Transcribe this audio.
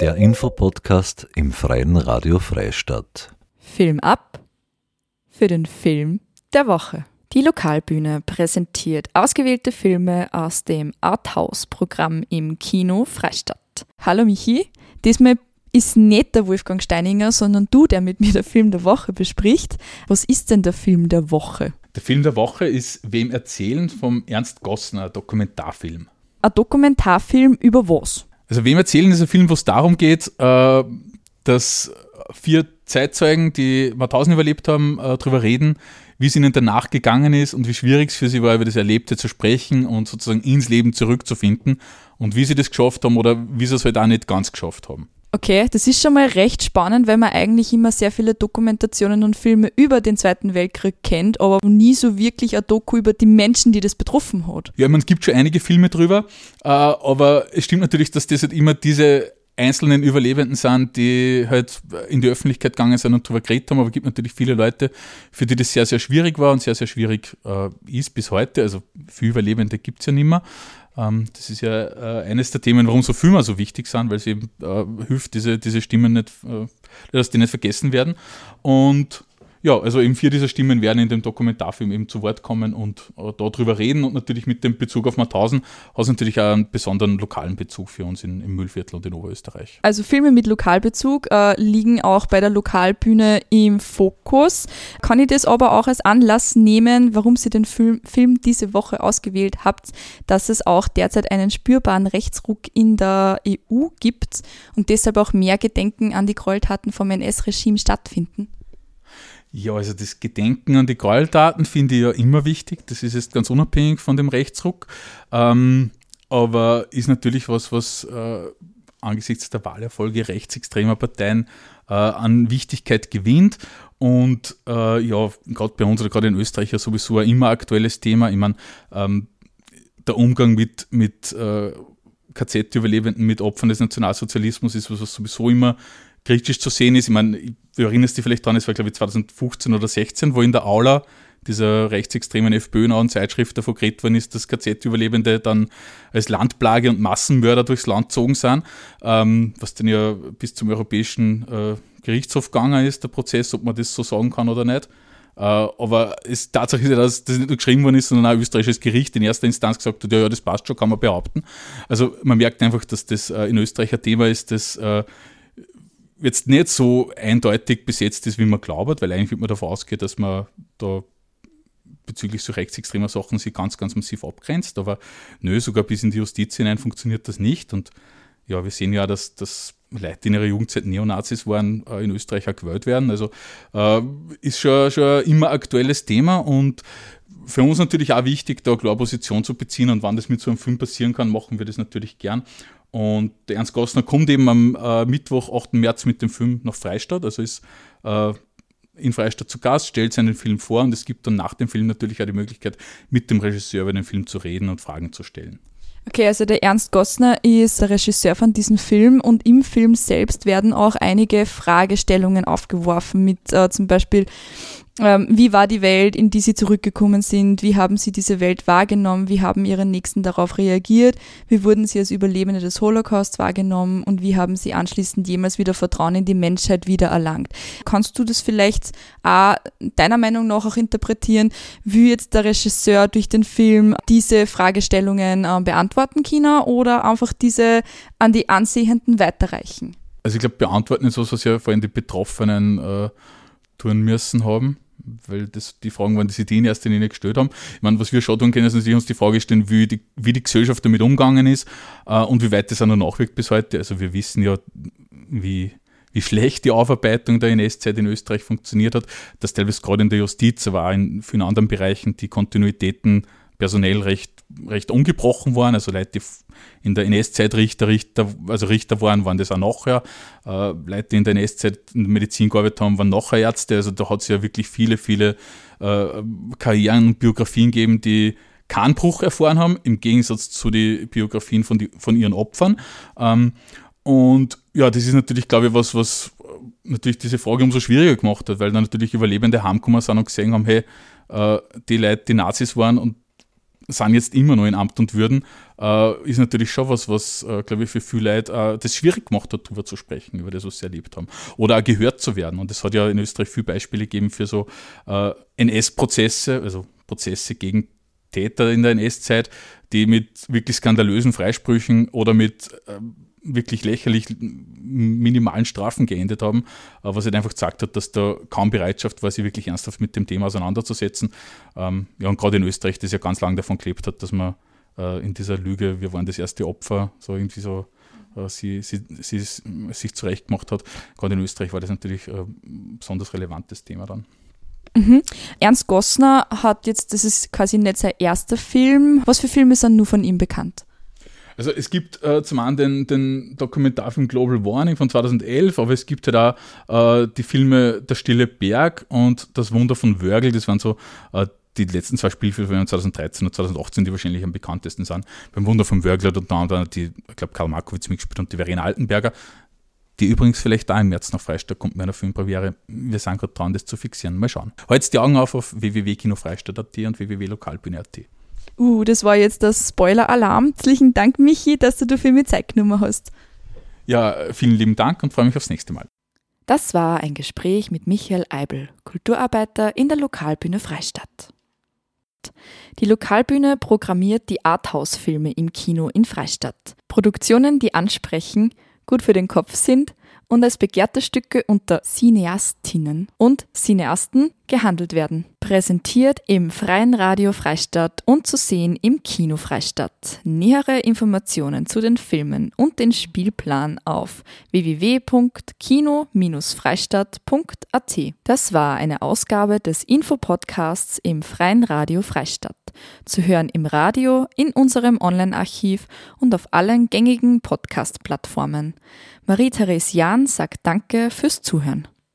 Der Infopodcast im Freien Radio Freistadt. Film ab für den Film der Woche. Die Lokalbühne präsentiert ausgewählte Filme aus dem Arthouse-Programm im Kino Freistadt. Hallo Michi, diesmal ist nicht der Wolfgang Steininger, sondern du, der mit mir der Film der Woche bespricht. Was ist denn der Film der Woche? Der Film der Woche ist Wem erzählen vom Ernst Gossner, Dokumentarfilm. Ein Dokumentarfilm über was? Also Wem erzählen ist ein Film, wo es darum geht, äh, dass vier Zeitzeugen, die Mauthausen überlebt haben, äh, darüber reden, wie es ihnen danach gegangen ist und wie schwierig es für sie war, über das Erlebte zu sprechen und sozusagen ins Leben zurückzufinden und wie sie das geschafft haben oder wie sie es halt auch nicht ganz geschafft haben. Okay, das ist schon mal recht spannend, weil man eigentlich immer sehr viele Dokumentationen und Filme über den Zweiten Weltkrieg kennt, aber nie so wirklich ein Doku über die Menschen, die das betroffen hat. Ja, man, gibt schon einige Filme drüber, äh, aber es stimmt natürlich, dass das halt immer diese einzelnen Überlebenden sind, die halt in die Öffentlichkeit gegangen sind und darüber geredet haben, aber es gibt natürlich viele Leute, für die das sehr, sehr schwierig war und sehr, sehr schwierig äh, ist bis heute. Also für Überlebende gibt es ja nicht mehr. Ähm, das ist ja äh, eines der Themen, warum so Filme so wichtig sind, weil es eben äh, hilft, diese, diese Stimmen nicht, äh, dass die nicht vergessen werden. Und ja, also eben vier dieser Stimmen werden in dem Dokumentarfilm eben zu Wort kommen und äh, darüber reden und natürlich mit dem Bezug auf Mauthausen hat natürlich auch einen besonderen lokalen Bezug für uns in, im Müllviertel und in Oberösterreich. Also Filme mit Lokalbezug äh, liegen auch bei der Lokalbühne im Fokus. Kann ich das aber auch als Anlass nehmen, warum Sie den Film, Film diese Woche ausgewählt habt, dass es auch derzeit einen spürbaren Rechtsruck in der EU gibt und deshalb auch mehr Gedenken an die Gräueltaten vom NS-Regime stattfinden? Ja, also das Gedenken an die Gräueltaten finde ich ja immer wichtig. Das ist jetzt ganz unabhängig von dem Rechtsruck. Ähm, aber ist natürlich was, was äh, angesichts der Wahlerfolge rechtsextremer Parteien äh, an Wichtigkeit gewinnt. Und äh, ja, gerade bei uns oder gerade in Österreich ja sowieso ein immer aktuelles Thema. Ich meine, ähm, der Umgang mit, mit äh, KZ-Überlebenden, mit Opfern des Nationalsozialismus ist was, was sowieso immer kritisch zu sehen ist. Ich meine, du erinnerst dich vielleicht daran, es war glaube ich 2015 oder 16, wo in der Aula dieser rechtsextremen FPÖ-nahen Zeitschrift davon geredet worden ist, dass KZ-Überlebende dann als Landplage und Massenmörder durchs Land gezogen sind, ähm, was dann ja bis zum Europäischen äh, Gerichtshof gegangen ist, der Prozess, ob man das so sagen kann oder nicht. Äh, aber es Tatsache ist ja, dass das nicht nur geschrieben worden ist, sondern auch ein österreichisches Gericht in erster Instanz gesagt hat, ja, ja, das passt schon, kann man behaupten. Also man merkt einfach, dass das äh, in Österreich ein Thema ist, das äh, jetzt nicht so eindeutig besetzt ist, wie man glaubt, weil eigentlich wird man davon ausgehen, dass man da bezüglich so rechtsextremer Sachen sich ganz, ganz massiv abgrenzt. Aber nö, sogar bis in die Justiz hinein funktioniert das nicht. Und ja, wir sehen ja, dass, dass Leute, die in ihrer Jugendzeit Neonazis waren, äh, in Österreich auch gewählt werden. Also äh, ist schon, schon immer aktuelles Thema und für uns natürlich auch wichtig, da klar Position zu beziehen und wann das mit so einem Film passieren kann, machen wir das natürlich gern. Und der Ernst Gossner kommt eben am äh, Mittwoch, 8. März mit dem Film nach Freistadt, also ist äh, in Freistadt zu Gast, stellt seinen Film vor und es gibt dann nach dem Film natürlich auch die Möglichkeit, mit dem Regisseur über den Film zu reden und Fragen zu stellen. Okay, also der Ernst Gossner ist der Regisseur von diesem Film und im Film selbst werden auch einige Fragestellungen aufgeworfen mit äh, zum Beispiel ähm, wie war die Welt, in die sie zurückgekommen sind? Wie haben sie diese Welt wahrgenommen? Wie haben ihre Nächsten darauf reagiert? Wie wurden sie als Überlebende des Holocaust wahrgenommen? Und wie haben sie anschließend jemals wieder Vertrauen in die Menschheit wiedererlangt? Kannst du das vielleicht auch deiner Meinung nach auch interpretieren, wie jetzt der Regisseur durch den Film diese Fragestellungen äh, beantworten kann oder einfach diese an die Ansehenden weiterreichen? Also ich glaube, beantworten ist was, was ja vor allem die Betroffenen äh, tun müssen haben weil das die Fragen waren, die sie die in erster Linie gestellt haben. Ich meine, was wir schon tun können, ist natürlich uns die Frage stellen, wie die, wie die Gesellschaft damit umgegangen ist äh, und wie weit das auch noch nachwirkt bis heute. Also wir wissen ja, wie, wie schlecht die Aufarbeitung der NS-Zeit in Österreich funktioniert hat, dass teilweise gerade in der Justiz, aber auch in vielen anderen Bereichen die Kontinuitäten personell recht, recht ungebrochen waren. Also Leute, die in der NS-Zeit Richter, Richter, also Richter waren, waren das auch nachher. Äh, Leute, die in der NS-Zeit in der Medizin gearbeitet haben, waren nachher Ärzte. Also da hat es ja wirklich viele, viele äh, Karrieren Biografien gegeben, die keinen Bruch erfahren haben, im Gegensatz zu den Biografien von, die, von ihren Opfern. Ähm, und ja, das ist natürlich, glaube ich, was, was natürlich diese Frage umso schwieriger gemacht hat, weil dann natürlich Überlebende heimgekommen sind und gesehen haben, hey, äh, die Leute, die Nazis waren und sind jetzt immer noch in Amt und Würden, äh, ist natürlich schon was, was, äh, glaube ich, für viele Leute äh, das schwierig gemacht hat, darüber zu sprechen, über das, was sie erlebt haben. Oder auch gehört zu werden. Und es hat ja in Österreich viele Beispiele gegeben für so äh, NS-Prozesse, also Prozesse gegen Täter in der NS-Zeit, die mit wirklich skandalösen Freisprüchen oder mit äh, wirklich lächerlich minimalen Strafen geendet haben, äh, was halt einfach gesagt hat, dass da kaum Bereitschaft war, sich wirklich ernsthaft mit dem Thema auseinanderzusetzen. Ähm, ja, und gerade in Österreich, das ja ganz lange davon gelebt hat, dass man äh, in dieser Lüge, wir waren das erste Opfer, so irgendwie so äh, sie, sie, sie sich zurechtgemacht hat. Gerade in Österreich war das natürlich ein besonders relevantes Thema dann. Mhm. Ernst Gossner hat jetzt, das ist quasi nicht sein erster Film. Was für Filme sind nur von ihm bekannt? Also es gibt äh, zum einen den, den, Dokumentarfilm Global Warning von 2011, aber es gibt halt auch äh, die Filme Der Stille Berg und Das Wunder von Wörgl, das waren so äh, die letzten zwei Spielfilme 2013 und 2018, die wahrscheinlich am bekanntesten sind. Beim Wunder von Wörgl hat unter anderem die, ich glaube, Karl Markowitz mitgespielt und die Verena Altenberger, die übrigens vielleicht da im März nach Freistadt kommt mit einer Filmpremiere. Wir sind gerade dran, das zu fixieren. Mal schauen. Heute die Augen auf auf www.kinofreistadt.at und www.lokalbühne.at. Uh, das war jetzt das Spoiler-Alarm. Herzlichen Dank, Michi, dass du für mich Zeit genommen hast. Ja, vielen lieben Dank und freue mich aufs nächste Mal. Das war ein Gespräch mit Michael Eibel, Kulturarbeiter in der Lokalbühne Freistadt. Die Lokalbühne programmiert die Arthouse-Filme im Kino in Freistadt. Produktionen, die ansprechen, gut für den Kopf sind und als begehrte Stücke unter Cineastinnen und Cineasten gehandelt werden. Präsentiert im Freien Radio Freistadt und zu sehen im Kino Freistadt. Nähere Informationen zu den Filmen und den Spielplan auf www.kino-freistadt.at. Das war eine Ausgabe des Infopodcasts im Freien Radio Freistadt. Zu hören im Radio, in unserem Online-Archiv und auf allen gängigen Podcast-Plattformen. Marie-Therese Jahn sagt Danke fürs Zuhören.